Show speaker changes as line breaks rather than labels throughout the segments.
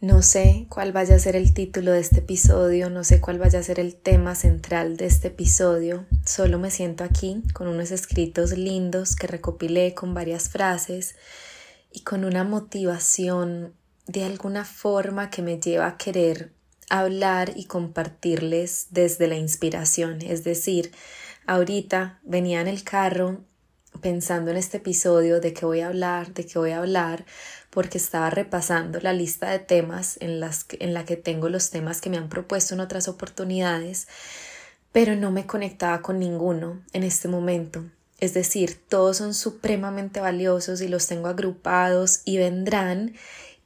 No sé cuál vaya a ser el título de este episodio, no sé cuál vaya a ser el tema central de este episodio, solo me siento aquí con unos escritos lindos que recopilé con varias frases y con una motivación de alguna forma que me lleva a querer hablar y compartirles desde la inspiración, es decir, ahorita venía en el carro pensando en este episodio de qué voy a hablar, de qué voy a hablar, porque estaba repasando la lista de temas en, las, en la que tengo los temas que me han propuesto en otras oportunidades, pero no me conectaba con ninguno en este momento. Es decir, todos son supremamente valiosos y los tengo agrupados y vendrán,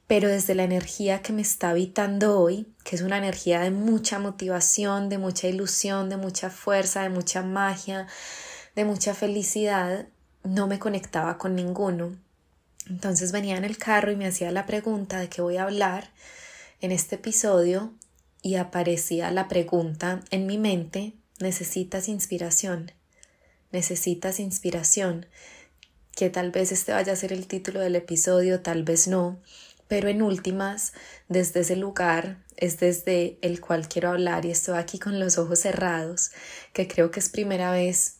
pero desde la energía que me está habitando hoy, que es una energía de mucha motivación, de mucha ilusión, de mucha fuerza, de mucha magia, de mucha felicidad, no me conectaba con ninguno. Entonces venía en el carro y me hacía la pregunta de qué voy a hablar en este episodio y aparecía la pregunta en mi mente, necesitas inspiración, necesitas inspiración, que tal vez este vaya a ser el título del episodio, tal vez no, pero en últimas, desde ese lugar es desde el cual quiero hablar y estoy aquí con los ojos cerrados, que creo que es primera vez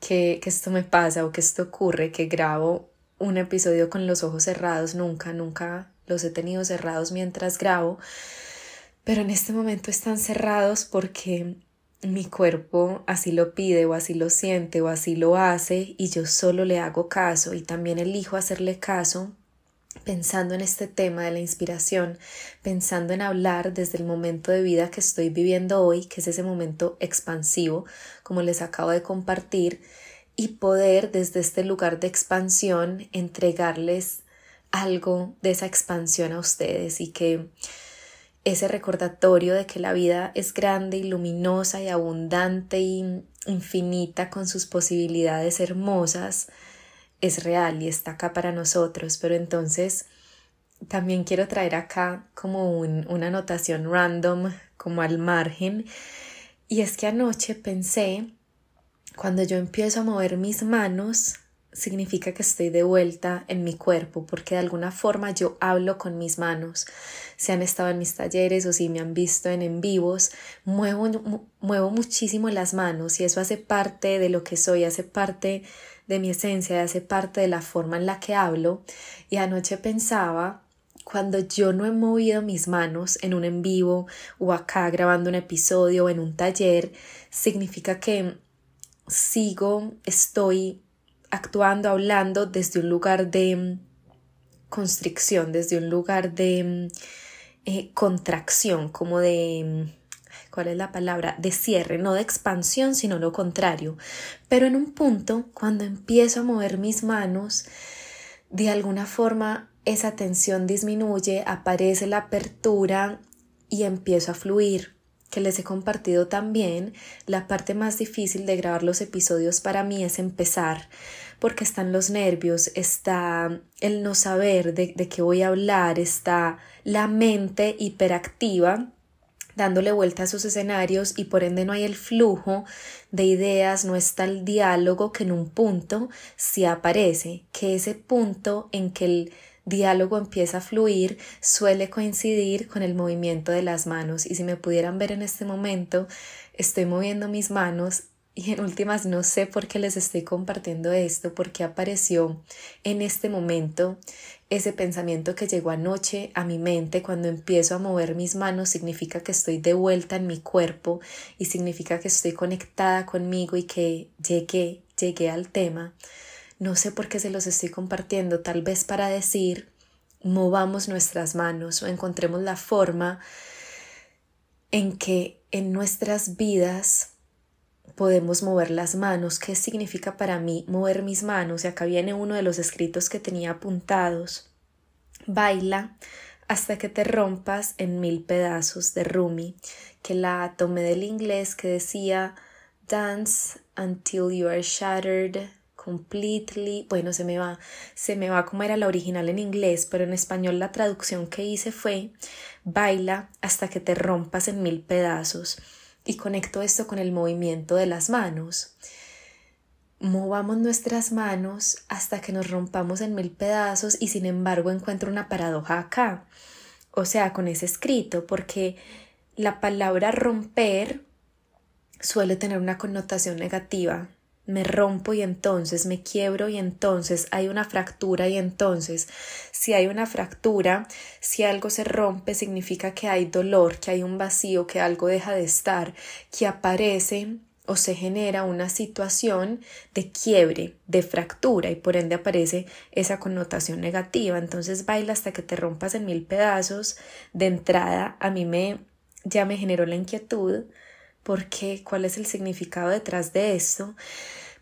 que, que esto me pasa o que esto ocurre, que grabo un episodio con los ojos cerrados, nunca, nunca los he tenido cerrados mientras grabo, pero en este momento están cerrados porque mi cuerpo así lo pide o así lo siente o así lo hace y yo solo le hago caso y también elijo hacerle caso pensando en este tema de la inspiración, pensando en hablar desde el momento de vida que estoy viviendo hoy, que es ese momento expansivo, como les acabo de compartir, y poder desde este lugar de expansión entregarles algo de esa expansión a ustedes y que ese recordatorio de que la vida es grande y luminosa y abundante y infinita con sus posibilidades hermosas es real y está acá para nosotros, pero entonces también quiero traer acá como una anotación random, como al margen, y es que anoche pensé cuando yo empiezo a mover mis manos, significa que estoy de vuelta en mi cuerpo, porque de alguna forma yo hablo con mis manos. Si han estado en mis talleres o si me han visto en en vivos, muevo, muevo muchísimo las manos y eso hace parte de lo que soy, hace parte de mi esencia, hace parte de la forma en la que hablo. Y anoche pensaba cuando yo no he movido mis manos en un en vivo o acá grabando un episodio o en un taller, significa que sigo, estoy actuando, hablando desde un lugar de mm, constricción, desde un lugar de mm, eh, contracción, como de, mm, ¿cuál es la palabra? De cierre, no de expansión, sino lo contrario. Pero en un punto, cuando empiezo a mover mis manos, de alguna forma esa tensión disminuye, aparece la apertura y empiezo a fluir que les he compartido también, la parte más difícil de grabar los episodios para mí es empezar, porque están los nervios, está el no saber de, de qué voy a hablar, está la mente hiperactiva dándole vuelta a sus escenarios y por ende no hay el flujo de ideas, no está el diálogo que en un punto sí aparece, que ese punto en que el diálogo empieza a fluir suele coincidir con el movimiento de las manos y si me pudieran ver en este momento estoy moviendo mis manos y en últimas no sé por qué les estoy compartiendo esto, porque apareció en este momento ese pensamiento que llegó anoche a mi mente cuando empiezo a mover mis manos significa que estoy de vuelta en mi cuerpo y significa que estoy conectada conmigo y que llegué, llegué al tema. No sé por qué se los estoy compartiendo, tal vez para decir movamos nuestras manos o encontremos la forma en que en nuestras vidas podemos mover las manos. ¿Qué significa para mí mover mis manos? Y acá viene uno de los escritos que tenía apuntados. Baila hasta que te rompas en mil pedazos de Rumi, que la tomé del inglés que decía Dance until you are shattered completely, bueno, se me va, se me va como era la original en inglés, pero en español la traducción que hice fue baila hasta que te rompas en mil pedazos y conecto esto con el movimiento de las manos. Movamos nuestras manos hasta que nos rompamos en mil pedazos y sin embargo encuentro una paradoja acá. o sea, con ese escrito, porque la palabra romper suele tener una connotación negativa. Me rompo y entonces me quiebro y entonces hay una fractura y entonces si hay una fractura, si algo se rompe significa que hay dolor, que hay un vacío, que algo deja de estar, que aparece o se genera una situación de quiebre, de fractura y por ende aparece esa connotación negativa. Entonces baila hasta que te rompas en mil pedazos. De entrada a mí me ya me generó la inquietud por qué, cuál es el significado detrás de esto,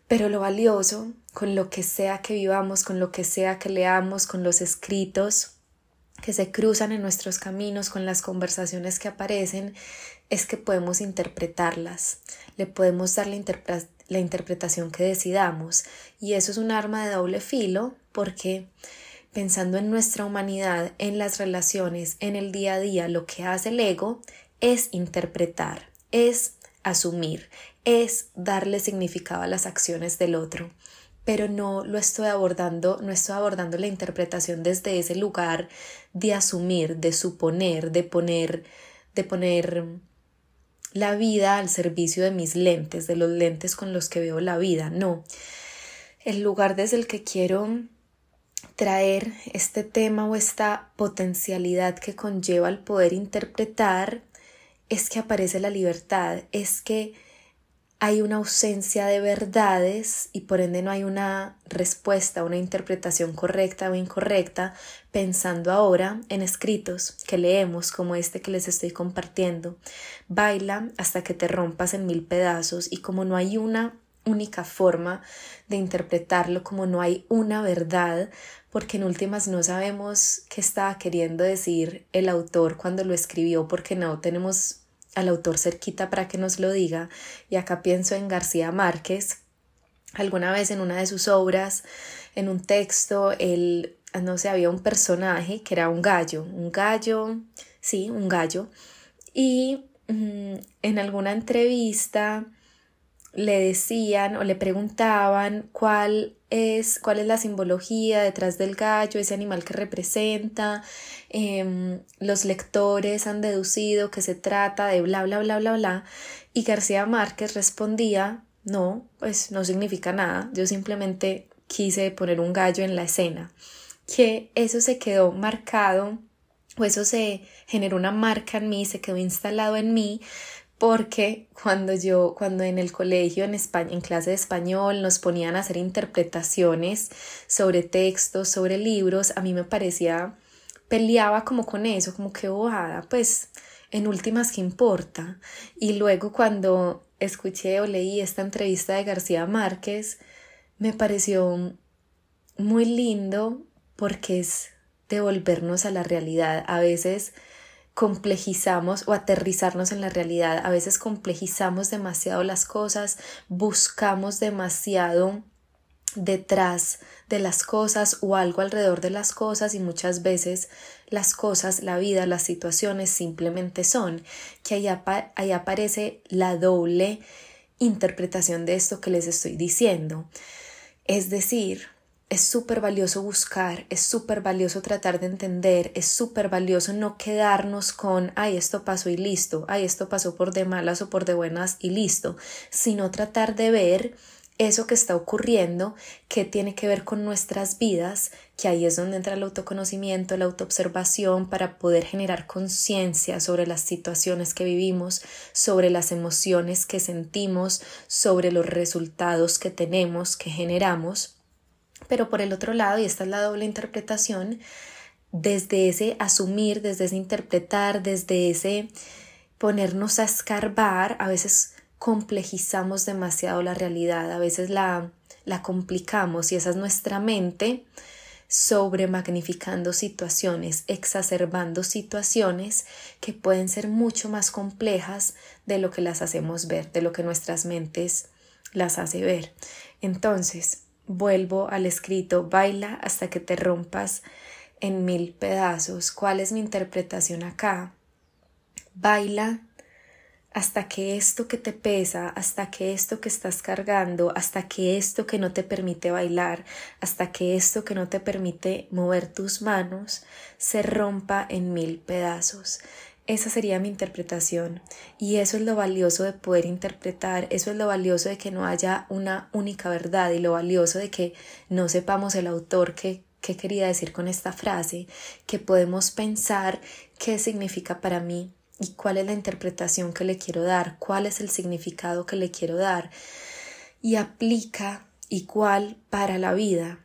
pero lo valioso, con lo que sea que vivamos, con lo que sea que leamos, con los escritos que se cruzan en nuestros caminos, con las conversaciones que aparecen, es que podemos interpretarlas, le podemos dar la, la interpretación que decidamos, y eso es un arma de doble filo porque pensando en nuestra humanidad, en las relaciones, en el día a día, lo que hace el ego es interpretar, es asumir, es darle significado a las acciones del otro pero no lo estoy abordando, no estoy abordando la interpretación desde ese lugar de asumir, de suponer, de poner, de poner la vida al servicio de mis lentes, de los lentes con los que veo la vida, no. El lugar desde el que quiero traer este tema o esta potencialidad que conlleva el poder interpretar es que aparece la libertad, es que hay una ausencia de verdades y por ende no hay una respuesta, una interpretación correcta o incorrecta, pensando ahora en escritos que leemos como este que les estoy compartiendo. Baila hasta que te rompas en mil pedazos y como no hay una única forma de interpretarlo, como no hay una verdad, porque en últimas no sabemos qué estaba queriendo decir el autor cuando lo escribió, porque no tenemos al autor cerquita para que nos lo diga. Y acá pienso en García Márquez. Alguna vez en una de sus obras, en un texto, él, no sé, había un personaje que era un gallo, un gallo, sí, un gallo. Y mm, en alguna entrevista le decían o le preguntaban cuál es, cuál es la simbología detrás del gallo, ese animal que representa. Em, los lectores han deducido que se trata de bla, bla, bla, bla, bla. Y García Márquez respondía, no, pues no significa nada, yo simplemente quise poner un gallo en la escena. Que eso se quedó marcado o eso se generó una marca en mí, se quedó instalado en mí porque cuando yo, cuando en el colegio en España, en clase de español nos ponían a hacer interpretaciones sobre textos, sobre libros, a mí me parecía, peleaba como con eso, como que bojada, pues en últimas, ¿qué importa? Y luego cuando escuché o leí esta entrevista de García Márquez, me pareció muy lindo porque es devolvernos a la realidad. A veces complejizamos o aterrizarnos en la realidad. A veces complejizamos demasiado las cosas, buscamos demasiado detrás de las cosas o algo alrededor de las cosas y muchas veces las cosas, la vida, las situaciones simplemente son, que ahí, ahí aparece la doble interpretación de esto que les estoy diciendo. Es decir, es súper valioso buscar, es súper valioso tratar de entender, es súper valioso no quedarnos con, ay, esto pasó y listo, ay, esto pasó por de malas o por de buenas y listo, sino tratar de ver eso que está ocurriendo, que tiene que ver con nuestras vidas, que ahí es donde entra el autoconocimiento, la autoobservación para poder generar conciencia sobre las situaciones que vivimos, sobre las emociones que sentimos, sobre los resultados que tenemos, que generamos pero por el otro lado, y esta es la doble interpretación, desde ese asumir, desde ese interpretar, desde ese ponernos a escarbar, a veces complejizamos demasiado la realidad, a veces la, la complicamos y esa es nuestra mente sobre magnificando situaciones, exacerbando situaciones que pueden ser mucho más complejas de lo que las hacemos ver, de lo que nuestras mentes las hace ver. Entonces, Vuelvo al escrito, baila hasta que te rompas en mil pedazos. ¿Cuál es mi interpretación acá? Baila hasta que esto que te pesa, hasta que esto que estás cargando, hasta que esto que no te permite bailar, hasta que esto que no te permite mover tus manos, se rompa en mil pedazos. Esa sería mi interpretación y eso es lo valioso de poder interpretar, eso es lo valioso de que no haya una única verdad y lo valioso de que no sepamos el autor que quería decir con esta frase, que podemos pensar qué significa para mí y cuál es la interpretación que le quiero dar, cuál es el significado que le quiero dar y aplica igual para la vida.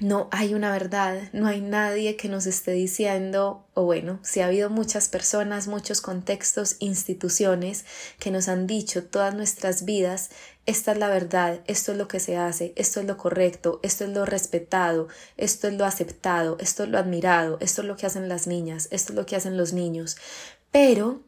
No hay una verdad, no hay nadie que nos esté diciendo, o bueno, si ha habido muchas personas, muchos contextos, instituciones que nos han dicho todas nuestras vidas, esta es la verdad, esto es lo que se hace, esto es lo correcto, esto es lo respetado, esto es lo aceptado, esto es lo admirado, esto es lo que hacen las niñas, esto es lo que hacen los niños. Pero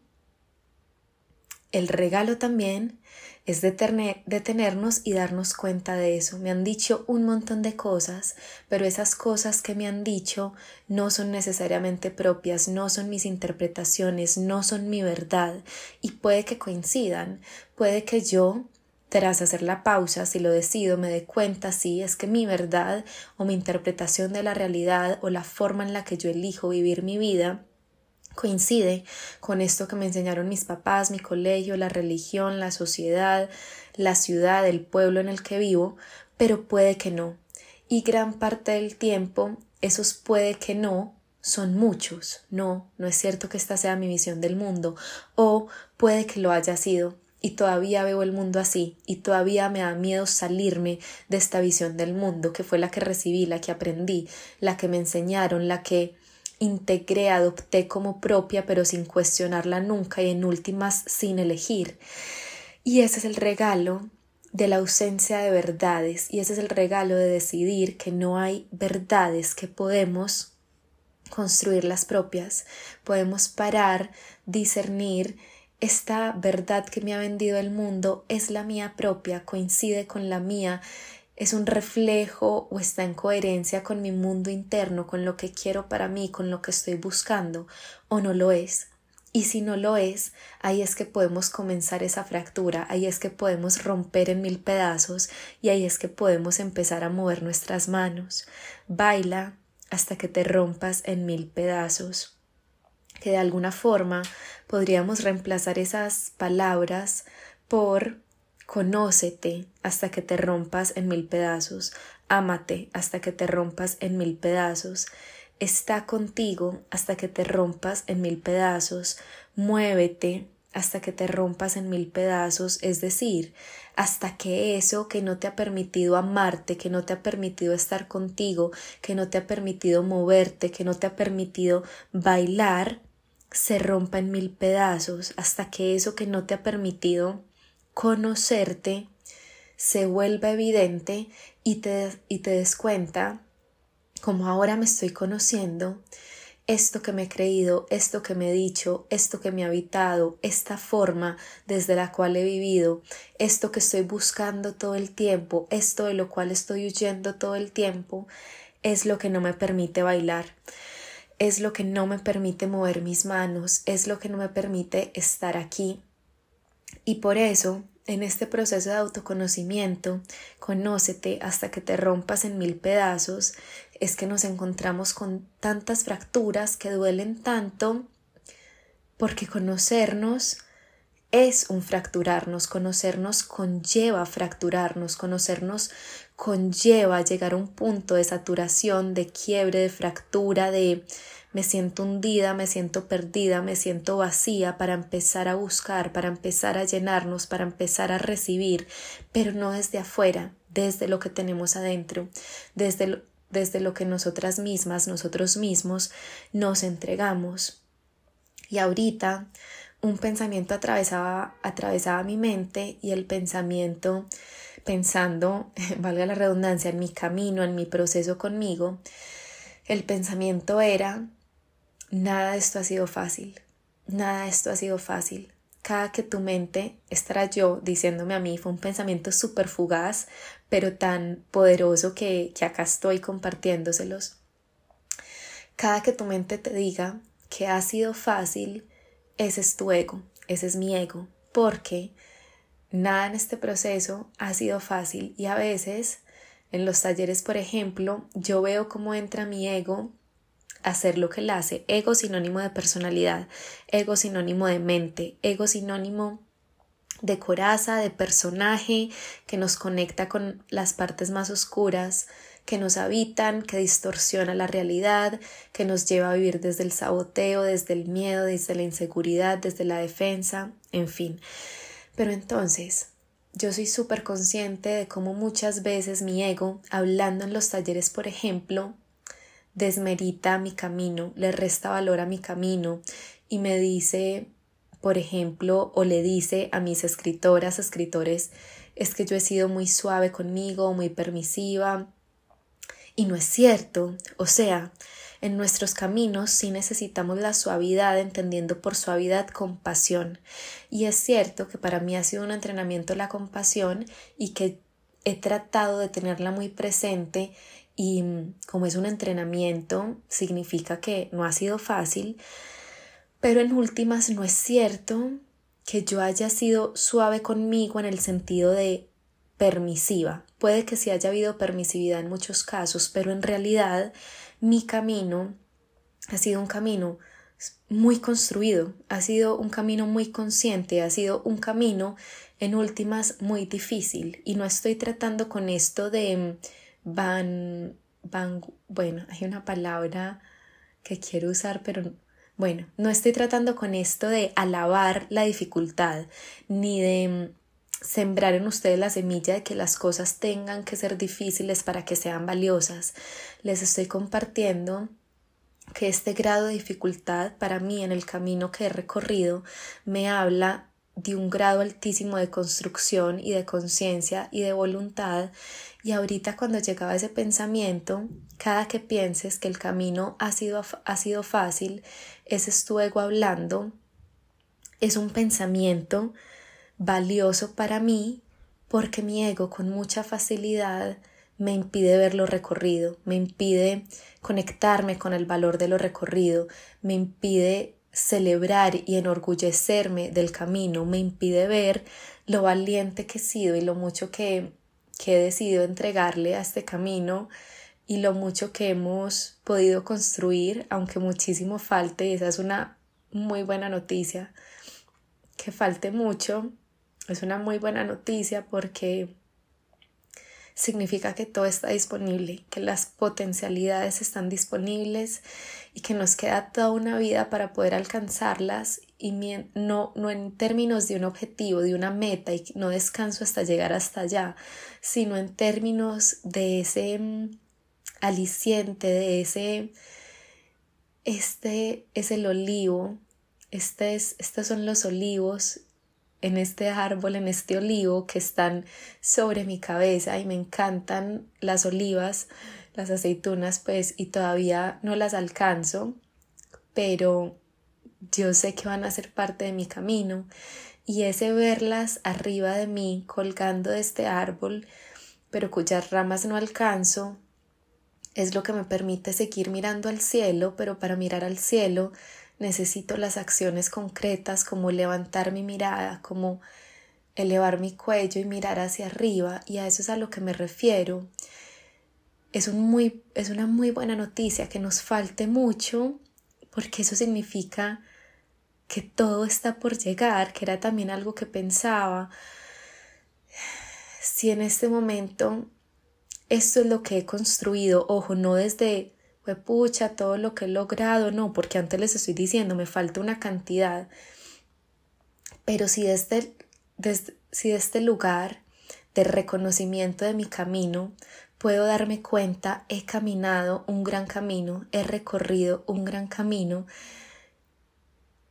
el regalo también es detenernos y darnos cuenta de eso. Me han dicho un montón de cosas, pero esas cosas que me han dicho no son necesariamente propias, no son mis interpretaciones, no son mi verdad y puede que coincidan, puede que yo tras hacer la pausa, si lo decido, me dé cuenta si es que mi verdad o mi interpretación de la realidad o la forma en la que yo elijo vivir mi vida coincide con esto que me enseñaron mis papás, mi colegio, la religión, la sociedad, la ciudad, el pueblo en el que vivo, pero puede que no. Y gran parte del tiempo esos puede que no son muchos. No, no es cierto que esta sea mi visión del mundo, o puede que lo haya sido, y todavía veo el mundo así, y todavía me da miedo salirme de esta visión del mundo, que fue la que recibí, la que aprendí, la que me enseñaron, la que integré, adopté como propia, pero sin cuestionarla nunca y en últimas sin elegir. Y ese es el regalo de la ausencia de verdades y ese es el regalo de decidir que no hay verdades que podemos construir las propias, podemos parar, discernir, esta verdad que me ha vendido el mundo es la mía propia, coincide con la mía, es un reflejo o está en coherencia con mi mundo interno, con lo que quiero para mí, con lo que estoy buscando, o no lo es. Y si no lo es, ahí es que podemos comenzar esa fractura, ahí es que podemos romper en mil pedazos y ahí es que podemos empezar a mover nuestras manos. Baila hasta que te rompas en mil pedazos. Que de alguna forma podríamos reemplazar esas palabras por Conócete hasta que te rompas en mil pedazos, ámate hasta que te rompas en mil pedazos, está contigo hasta que te rompas en mil pedazos, muévete hasta que te rompas en mil pedazos, es decir, hasta que eso que no te ha permitido amarte, que no te ha permitido estar contigo, que no te ha permitido moverte, que no te ha permitido bailar, se rompa en mil pedazos, hasta que eso que no te ha permitido conocerte se vuelva evidente y te, y te des cuenta, como ahora me estoy conociendo, esto que me he creído, esto que me he dicho, esto que me ha habitado, esta forma desde la cual he vivido, esto que estoy buscando todo el tiempo, esto de lo cual estoy huyendo todo el tiempo, es lo que no me permite bailar, es lo que no me permite mover mis manos, es lo que no me permite estar aquí y por eso, en este proceso de autoconocimiento, conócete hasta que te rompas en mil pedazos, es que nos encontramos con tantas fracturas que duelen tanto, porque conocernos es un fracturarnos, conocernos conlleva fracturarnos, conocernos conlleva llegar a un punto de saturación, de quiebre, de fractura, de me siento hundida, me siento perdida, me siento vacía para empezar a buscar, para empezar a llenarnos, para empezar a recibir, pero no desde afuera, desde lo que tenemos adentro, desde lo, desde lo que nosotras mismas, nosotros mismos nos entregamos. Y ahorita un pensamiento atravesaba, atravesaba mi mente y el pensamiento, pensando, valga la redundancia, en mi camino, en mi proceso conmigo, el pensamiento era Nada de esto ha sido fácil, nada de esto ha sido fácil. Cada que tu mente estará yo diciéndome a mí fue un pensamiento súper fugaz, pero tan poderoso que, que acá estoy compartiéndoselos. Cada que tu mente te diga que ha sido fácil, ese es tu ego, ese es mi ego, porque nada en este proceso ha sido fácil y a veces en los talleres, por ejemplo, yo veo cómo entra mi ego hacer lo que él hace. Ego sinónimo de personalidad, ego sinónimo de mente, ego sinónimo de coraza, de personaje que nos conecta con las partes más oscuras que nos habitan, que distorsiona la realidad, que nos lleva a vivir desde el saboteo, desde el miedo, desde la inseguridad, desde la defensa, en fin. Pero entonces, yo soy súper consciente de cómo muchas veces mi ego, hablando en los talleres, por ejemplo, desmerita mi camino, le resta valor a mi camino y me dice, por ejemplo, o le dice a mis escritoras, escritores, es que yo he sido muy suave conmigo, muy permisiva, y no es cierto. O sea, en nuestros caminos sí necesitamos la suavidad, entendiendo por suavidad compasión. Y es cierto que para mí ha sido un entrenamiento la compasión y que he tratado de tenerla muy presente y mm, como es un entrenamiento significa que no ha sido fácil, pero en últimas no es cierto que yo haya sido suave conmigo en el sentido de permisiva. Puede que sí haya habido permisividad en muchos casos, pero en realidad mi camino ha sido un camino muy construido, ha sido un camino muy consciente, ha sido un camino en últimas muy difícil y no estoy tratando con esto de van, van, bueno, hay una palabra que quiero usar, pero bueno, no estoy tratando con esto de alabar la dificultad, ni de sembrar en ustedes la semilla de que las cosas tengan que ser difíciles para que sean valiosas. Les estoy compartiendo que este grado de dificultad para mí en el camino que he recorrido me habla de un grado altísimo de construcción y de conciencia y de voluntad. Y ahorita cuando llegaba ese pensamiento, cada que pienses que el camino ha sido, ha sido fácil, ese es tu ego hablando, es un pensamiento valioso para mí porque mi ego con mucha facilidad me impide ver lo recorrido, me impide conectarme con el valor de lo recorrido, me impide celebrar y enorgullecerme del camino, me impide ver lo valiente que he sido y lo mucho que, que he decidido entregarle a este camino y lo mucho que hemos podido construir, aunque muchísimo falte, y esa es una muy buena noticia, que falte mucho, es una muy buena noticia porque significa que todo está disponible, que las potencialidades están disponibles y que nos queda toda una vida para poder alcanzarlas y no, no en términos de un objetivo, de una meta y no descanso hasta llegar hasta allá, sino en términos de ese mm, aliciente, de ese, este es el olivo, este es, estos son los olivos en este árbol, en este olivo que están sobre mi cabeza y me encantan las olivas, las aceitunas, pues, y todavía no las alcanzo, pero yo sé que van a ser parte de mi camino. Y ese verlas arriba de mí colgando de este árbol, pero cuyas ramas no alcanzo, es lo que me permite seguir mirando al cielo, pero para mirar al cielo necesito las acciones concretas como levantar mi mirada, como elevar mi cuello y mirar hacia arriba y a eso es a lo que me refiero. Es, un muy, es una muy buena noticia que nos falte mucho porque eso significa que todo está por llegar, que era también algo que pensaba. Si en este momento esto es lo que he construido, ojo, no desde pucha, todo lo que he logrado, no, porque antes les estoy diciendo, me falta una cantidad. Pero si desde, desde, si de este lugar de reconocimiento de mi camino puedo darme cuenta, he caminado un gran camino, he recorrido un gran camino,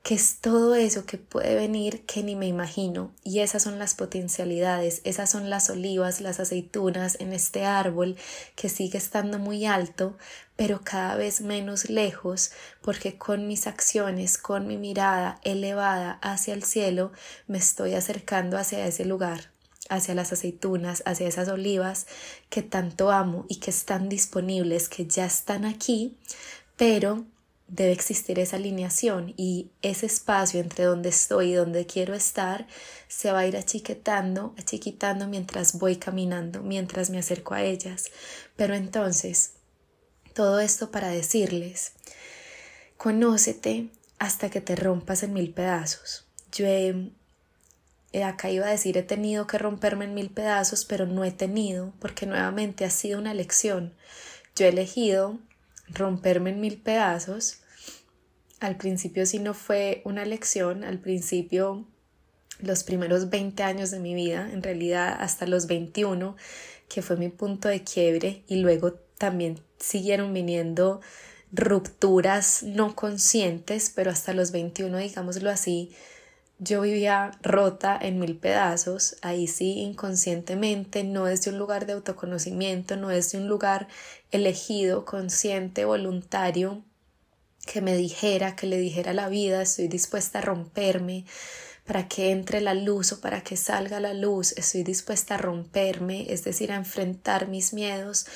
que es todo eso que puede venir que ni me imagino. Y esas son las potencialidades, esas son las olivas, las aceitunas en este árbol que sigue estando muy alto, pero cada vez menos lejos, porque con mis acciones, con mi mirada elevada hacia el cielo, me estoy acercando hacia ese lugar hacia las aceitunas, hacia esas olivas que tanto amo y que están disponibles, que ya están aquí, pero debe existir esa alineación y ese espacio entre donde estoy y donde quiero estar se va a ir achiquetando, achiquitando mientras voy caminando, mientras me acerco a ellas. Pero entonces, todo esto para decirles, conócete hasta que te rompas en mil pedazos. Yo he, acá iba a decir he tenido que romperme en mil pedazos, pero no he tenido, porque nuevamente ha sido una lección. Yo he elegido romperme en mil pedazos. Al principio sí no fue una lección, al principio los primeros 20 años de mi vida, en realidad hasta los 21, que fue mi punto de quiebre y luego también siguieron viniendo rupturas no conscientes, pero hasta los 21, digámoslo así, yo vivía rota en mil pedazos, ahí sí inconscientemente, no desde un lugar de autoconocimiento, no desde un lugar elegido, consciente, voluntario, que me dijera, que le dijera la vida, estoy dispuesta a romperme para que entre la luz o para que salga la luz, estoy dispuesta a romperme, es decir, a enfrentar mis miedos,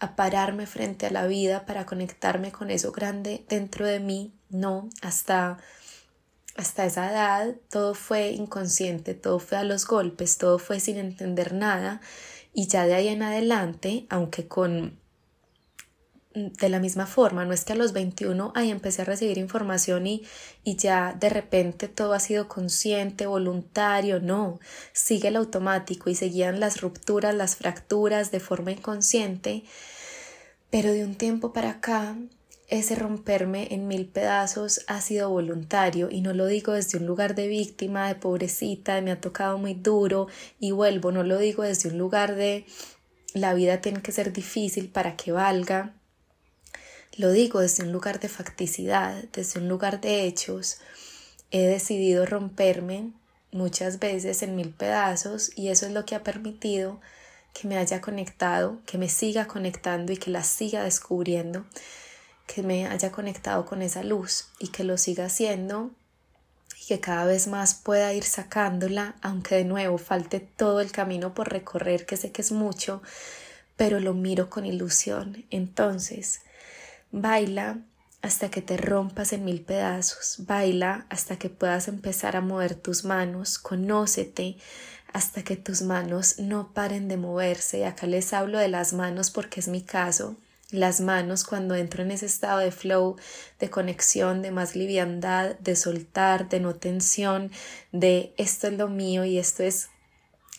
a pararme frente a la vida para conectarme con eso grande dentro de mí, no, hasta hasta esa edad todo fue inconsciente, todo fue a los golpes, todo fue sin entender nada y ya de ahí en adelante, aunque con de la misma forma, no es que a los 21 ahí empecé a recibir información y, y ya de repente todo ha sido consciente, voluntario, no, sigue el automático y seguían las rupturas, las fracturas de forma inconsciente, pero de un tiempo para acá ese romperme en mil pedazos ha sido voluntario y no lo digo desde un lugar de víctima, de pobrecita, de me ha tocado muy duro y vuelvo, no lo digo desde un lugar de la vida tiene que ser difícil para que valga, lo digo desde un lugar de facticidad, desde un lugar de hechos. He decidido romperme muchas veces en mil pedazos y eso es lo que ha permitido que me haya conectado, que me siga conectando y que la siga descubriendo que me haya conectado con esa luz y que lo siga haciendo y que cada vez más pueda ir sacándola, aunque de nuevo falte todo el camino por recorrer, que sé que es mucho, pero lo miro con ilusión. Entonces, baila hasta que te rompas en mil pedazos, baila hasta que puedas empezar a mover tus manos, conócete hasta que tus manos no paren de moverse. Acá les hablo de las manos porque es mi caso. Las manos cuando entro en ese estado de flow, de conexión, de más liviandad, de soltar, de no tensión, de esto es lo mío y esto es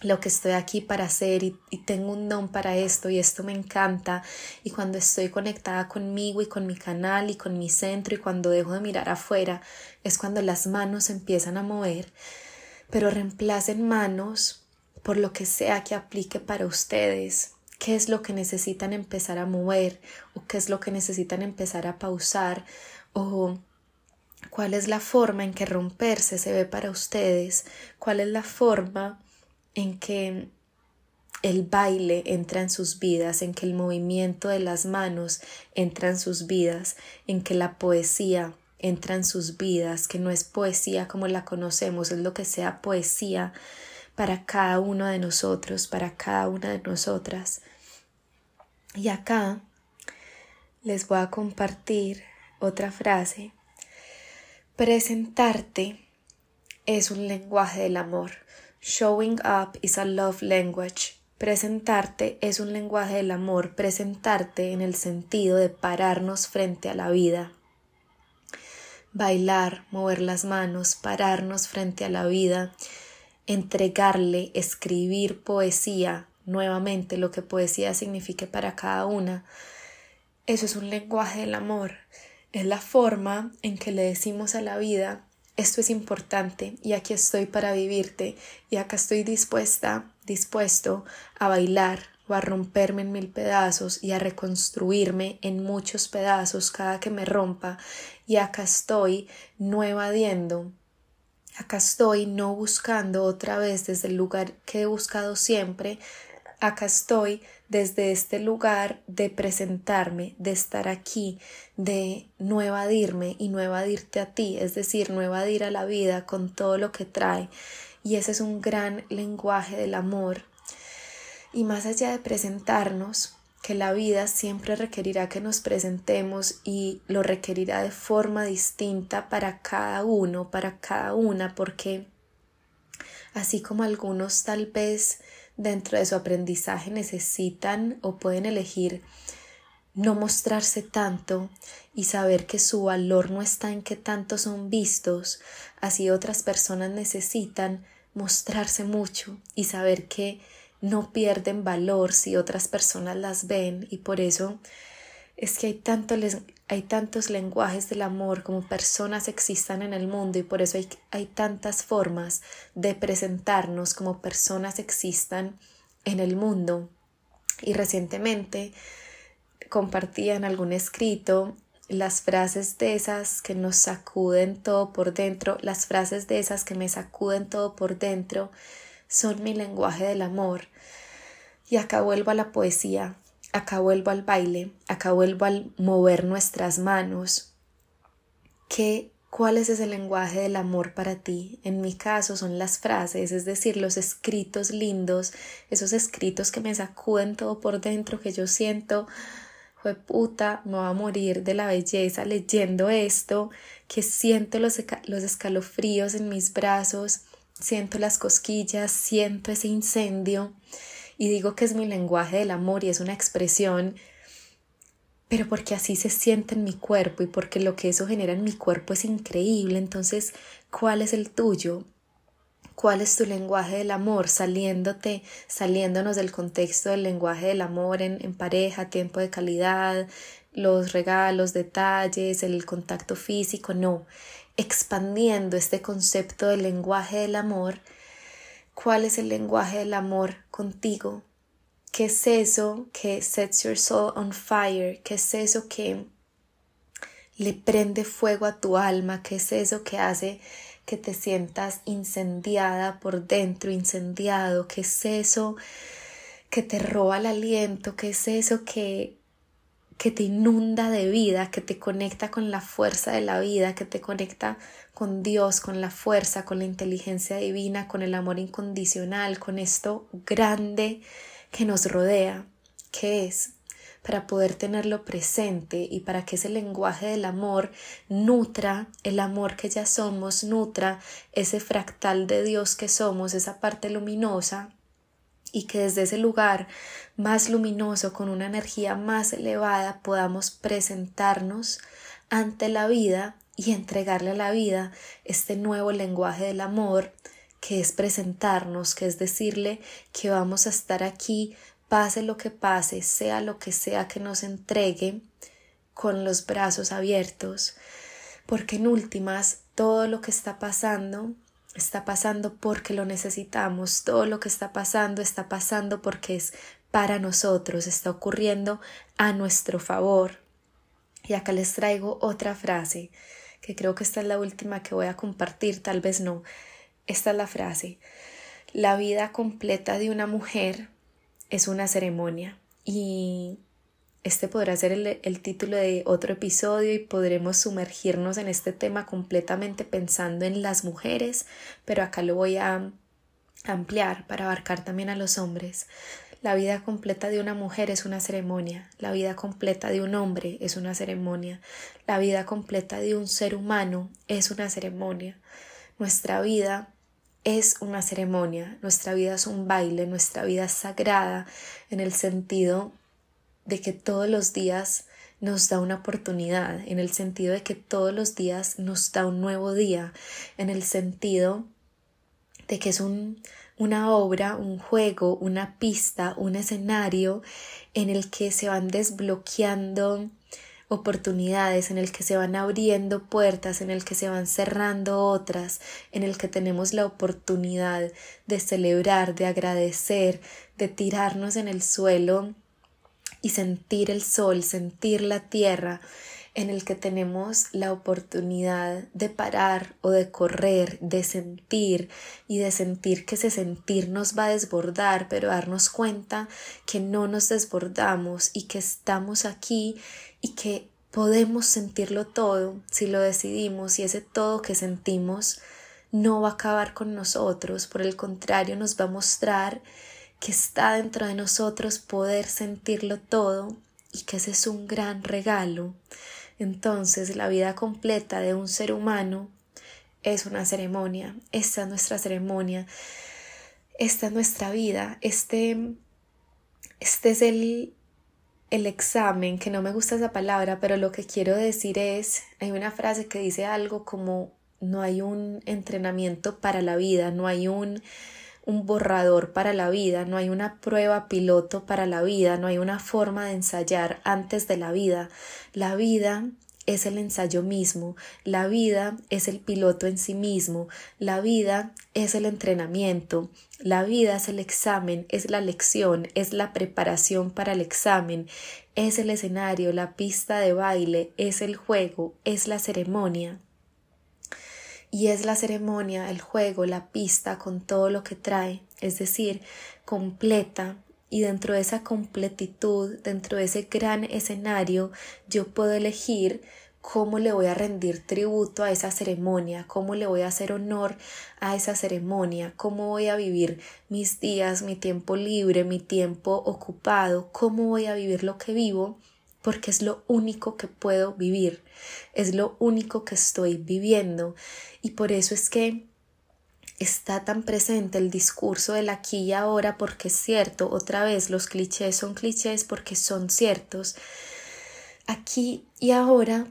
lo que estoy aquí para hacer y, tengo un don para esto y esto me encanta. Y cuando estoy conectada conmigo y con mi canal y con mi centro y cuando dejo de mirar afuera es cuando las manos empiezan a mover. Pero reemplacen manos por lo que sea que aplique para ustedes. Qué es lo que necesitan empezar a mover o qué es lo que necesitan empezar a pausar o cuál es la forma en que romperse se ve para ustedes, cuál es la forma en que el baile entra en sus vidas, en que el movimiento de las manos entra en sus vidas, en que la poesía entra en sus vidas, que no es poesía como la conocemos, es lo que sea poesía para cada uno de nosotros, para cada una de nosotras. Y acá les voy a compartir otra frase. Presentarte es un lenguaje del amor. Showing up is a love language. Presentarte es un lenguaje del amor, presentarte en el sentido de pararnos frente a la vida. Bailar, mover las manos, pararnos frente a la vida entregarle, escribir poesía, nuevamente lo que poesía signifique para cada una. Eso es un lenguaje del amor, es la forma en que le decimos a la vida esto es importante y aquí estoy para vivirte y acá estoy dispuesta, dispuesto a bailar o a romperme en mil pedazos y a reconstruirme en muchos pedazos cada que me rompa y acá estoy no evadiendo Acá estoy no buscando otra vez desde el lugar que he buscado siempre. Acá estoy desde este lugar de presentarme, de estar aquí, de no evadirme y no evadirte a ti, es decir, no evadir a la vida con todo lo que trae. Y ese es un gran lenguaje del amor. Y más allá de presentarnos, que la vida siempre requerirá que nos presentemos y lo requerirá de forma distinta para cada uno, para cada una, porque así como algunos tal vez dentro de su aprendizaje necesitan o pueden elegir no mostrarse tanto y saber que su valor no está en que tanto son vistos, así otras personas necesitan mostrarse mucho y saber que no pierden valor si otras personas las ven y por eso es que hay, tanto hay tantos lenguajes del amor como personas existan en el mundo y por eso hay, hay tantas formas de presentarnos como personas existan en el mundo. Y recientemente compartía en algún escrito las frases de esas que nos sacuden todo por dentro, las frases de esas que me sacuden todo por dentro, son mi lenguaje del amor. Y acá vuelvo a la poesía, acá vuelvo al baile, acá vuelvo al mover nuestras manos. ¿Qué, ¿Cuál es ese lenguaje del amor para ti? En mi caso son las frases, es decir, los escritos lindos, esos escritos que me sacuden todo por dentro, que yo siento, fue puta, me voy a morir de la belleza leyendo esto, que siento los, los escalofríos en mis brazos, siento las cosquillas, siento ese incendio y digo que es mi lenguaje del amor y es una expresión, pero porque así se siente en mi cuerpo y porque lo que eso genera en mi cuerpo es increíble. Entonces, ¿cuál es el tuyo? ¿Cuál es tu lenguaje del amor? Saliéndote, saliéndonos del contexto del lenguaje del amor en, en pareja, tiempo de calidad, los regalos, detalles, el contacto físico, no, expandiendo este concepto del lenguaje del amor cuál es el lenguaje del amor contigo, qué es eso que sets your soul on fire, qué es eso que le prende fuego a tu alma, qué es eso que hace que te sientas incendiada por dentro, incendiado, qué es eso que te roba el aliento, qué es eso que que te inunda de vida, que te conecta con la fuerza de la vida, que te conecta con Dios, con la fuerza, con la inteligencia divina, con el amor incondicional, con esto grande que nos rodea, que es para poder tenerlo presente y para que ese lenguaje del amor nutra el amor que ya somos, nutra ese fractal de Dios que somos, esa parte luminosa, y que desde ese lugar más luminoso, con una energía más elevada, podamos presentarnos ante la vida y entregarle a la vida este nuevo lenguaje del amor que es presentarnos, que es decirle que vamos a estar aquí, pase lo que pase, sea lo que sea que nos entregue, con los brazos abiertos, porque en últimas todo lo que está pasando está pasando porque lo necesitamos, todo lo que está pasando está pasando porque es para nosotros, está ocurriendo a nuestro favor. Y acá les traigo otra frase, que creo que esta es la última que voy a compartir, tal vez no. Esta es la frase. La vida completa de una mujer es una ceremonia. Y este podrá ser el, título de otro episodio y podremos sumergirnos en este tema completamente pensando en las mujeres, pero acá lo voy a ampliar para abarcar también a los hombres. La vida completa de una mujer es una ceremonia, la vida completa de un hombre es una ceremonia, la vida completa de un ser humano es una ceremonia. Nuestra vida es una ceremonia, nuestra vida es un baile, nuestra vida es sagrada en el sentido de que todos los días nos da una oportunidad, en el sentido de que todos los días nos da un nuevo día, en el sentido de que es un, una obra, un juego, una pista, un escenario en el que se van desbloqueando oportunidades, en el que se van abriendo puertas, en el que se van cerrando otras, en el que tenemos la oportunidad de celebrar, de agradecer, de tirarnos en el suelo y sentir el sol, sentir la tierra en el que tenemos la oportunidad de parar o de correr, de sentir y de sentir que ese sentir nos va a desbordar, pero darnos cuenta que no nos desbordamos y que estamos aquí y que podemos sentirlo todo. Si lo decidimos y ese todo que sentimos no va a acabar con nosotros, por el contrario nos va a mostrar que está dentro de nosotros poder sentirlo todo y que ese es un gran regalo. Entonces la vida completa de un ser humano es una ceremonia, esta es nuestra ceremonia, esta es nuestra vida, este, este es el, el examen, que no me gusta esa palabra, pero lo que quiero decir es, hay una frase que dice algo como no hay un entrenamiento para la vida, no hay un, un borrador para la vida, no hay una prueba piloto para la vida, no hay una forma de ensayar antes de la vida. La vida es el ensayo mismo, la vida es el piloto en sí mismo, la vida es el entrenamiento, la vida es el examen, es la lección, es la preparación para el examen, es el escenario, la pista de baile, es el juego, es la ceremonia. Y es la ceremonia, el juego, la pista con todo lo que trae, es decir, completa, y dentro de esa completitud, dentro de ese gran escenario, yo puedo elegir cómo le voy a rendir tributo a esa ceremonia, cómo le voy a hacer honor a esa ceremonia, cómo voy a vivir mis días, mi tiempo libre, mi tiempo ocupado, cómo voy a vivir lo que vivo, porque es lo único que puedo vivir, es lo único que estoy viviendo y por eso es que está tan presente el discurso del aquí y ahora porque es cierto, otra vez los clichés son clichés porque son ciertos. Aquí y ahora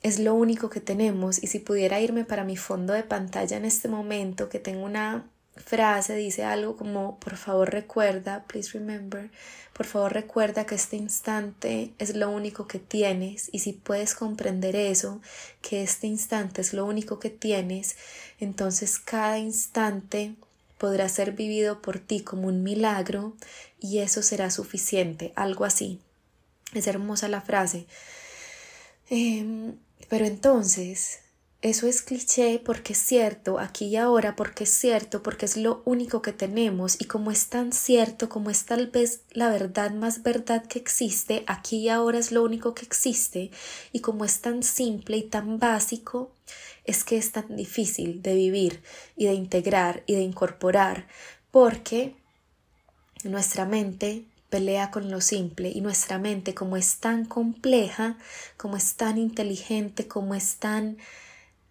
es lo único que tenemos y si pudiera irme para mi fondo de pantalla en este momento que tengo una frase, dice algo como por favor recuerda, please remember, por favor recuerda que este instante es lo único que tienes y si puedes comprender eso, que este instante es lo único que tienes, entonces cada instante podrá ser vivido por ti como un milagro y eso será suficiente, algo así. Es hermosa la frase. Em, pero entonces, eso es cliché porque es cierto, aquí y ahora porque es cierto, porque es lo único que tenemos. Y como es tan cierto, como es tal vez la verdad más verdad que existe, aquí y ahora es lo único que existe. Y como es tan simple y tan básico, es que es tan difícil de vivir y de integrar y de incorporar. Porque nuestra mente pelea con lo simple y nuestra mente como es tan compleja, como es tan inteligente, como es tan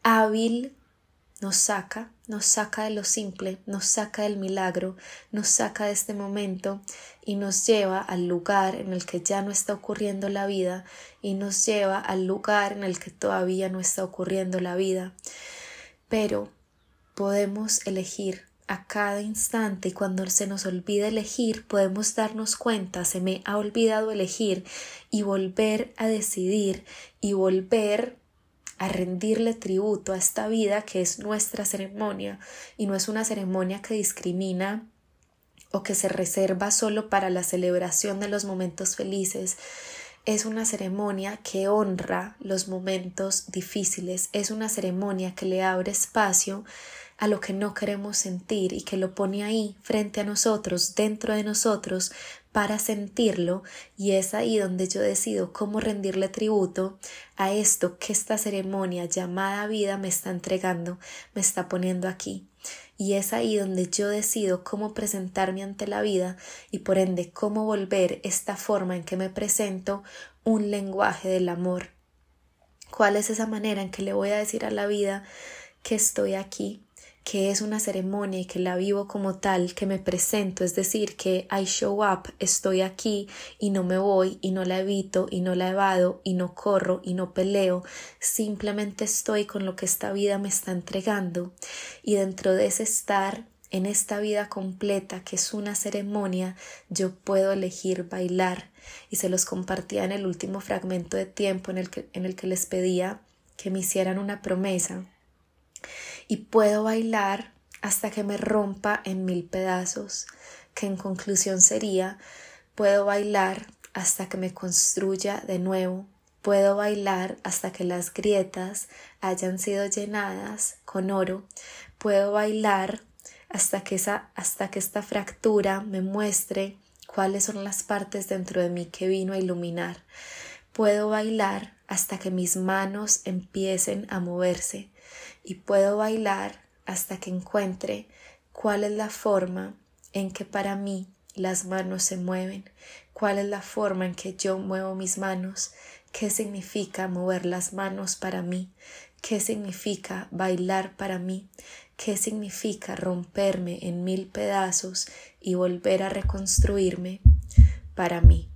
hábil nos saca, nos saca de lo simple, nos saca del milagro, nos saca de este momento y nos lleva al lugar en el que ya no está ocurriendo la vida y nos lleva al lugar en el que todavía no está ocurriendo la vida. Pero podemos elegir a cada instante y cuando se nos olvida elegir podemos darnos cuenta se me ha olvidado elegir y volver a decidir y volver a rendirle tributo a esta vida que es nuestra ceremonia y no es una ceremonia que discrimina o que se reserva solo para la celebración de los momentos felices. Es una ceremonia que honra los momentos difíciles, es una ceremonia que le abre espacio a lo que no queremos sentir y que lo pone ahí frente a nosotros, dentro de nosotros, para sentirlo y es ahí donde yo decido cómo rendirle tributo a esto que esta ceremonia llamada vida me está entregando, me está poniendo aquí. Y es ahí donde yo decido cómo presentarme ante la vida y por ende cómo volver esta forma en que me presento un lenguaje del amor. ¿Cuál es esa manera en que le voy a decir a la vida que estoy aquí, que es una ceremonia y que la vivo como tal, que me presento, es decir, que I show up, estoy aquí y no me voy y no la evito y no la evado y no corro y no peleo, simplemente estoy con lo que esta vida me está entregando. Y dentro de ese estar en esta vida completa que es una ceremonia, yo puedo elegir bailar. Y se los compartía en el último fragmento de tiempo en el que, en el que les pedía que me hicieran una promesa y puedo bailar hasta que me rompa en mil pedazos, que en conclusión sería puedo bailar hasta que me construya de nuevo, puedo bailar hasta que las grietas hayan sido llenadas con oro, puedo bailar hasta que esa hasta que esta fractura me muestre cuáles son las partes dentro de mí que vino a iluminar. Puedo bailar hasta que mis manos empiecen a moverse, y puedo bailar hasta que encuentre cuál es la forma en que para mí las manos se mueven, cuál es la forma en que yo muevo mis manos, qué significa mover las manos para mí, qué significa bailar para mí, qué significa romperme en mil pedazos y volver a reconstruirme para mí.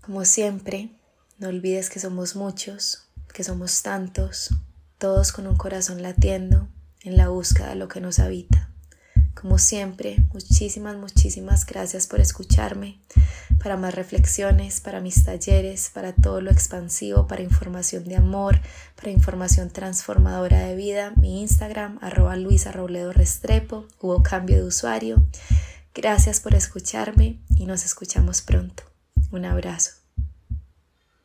Como siempre, no olvides que somos muchos, que somos tantos, todos con un corazón latiendo en la búsqueda de lo que nos habita. Como siempre, muchísimas, muchísimas gracias por escucharme. Para más reflexiones, para mis talleres, para todo lo expansivo, para información de amor, para información transformadora de vida, mi Instagram, arroba Luisa Restrepo, hubo cambio de usuario. Gracias por escucharme y nos escuchamos pronto. Un abrazo.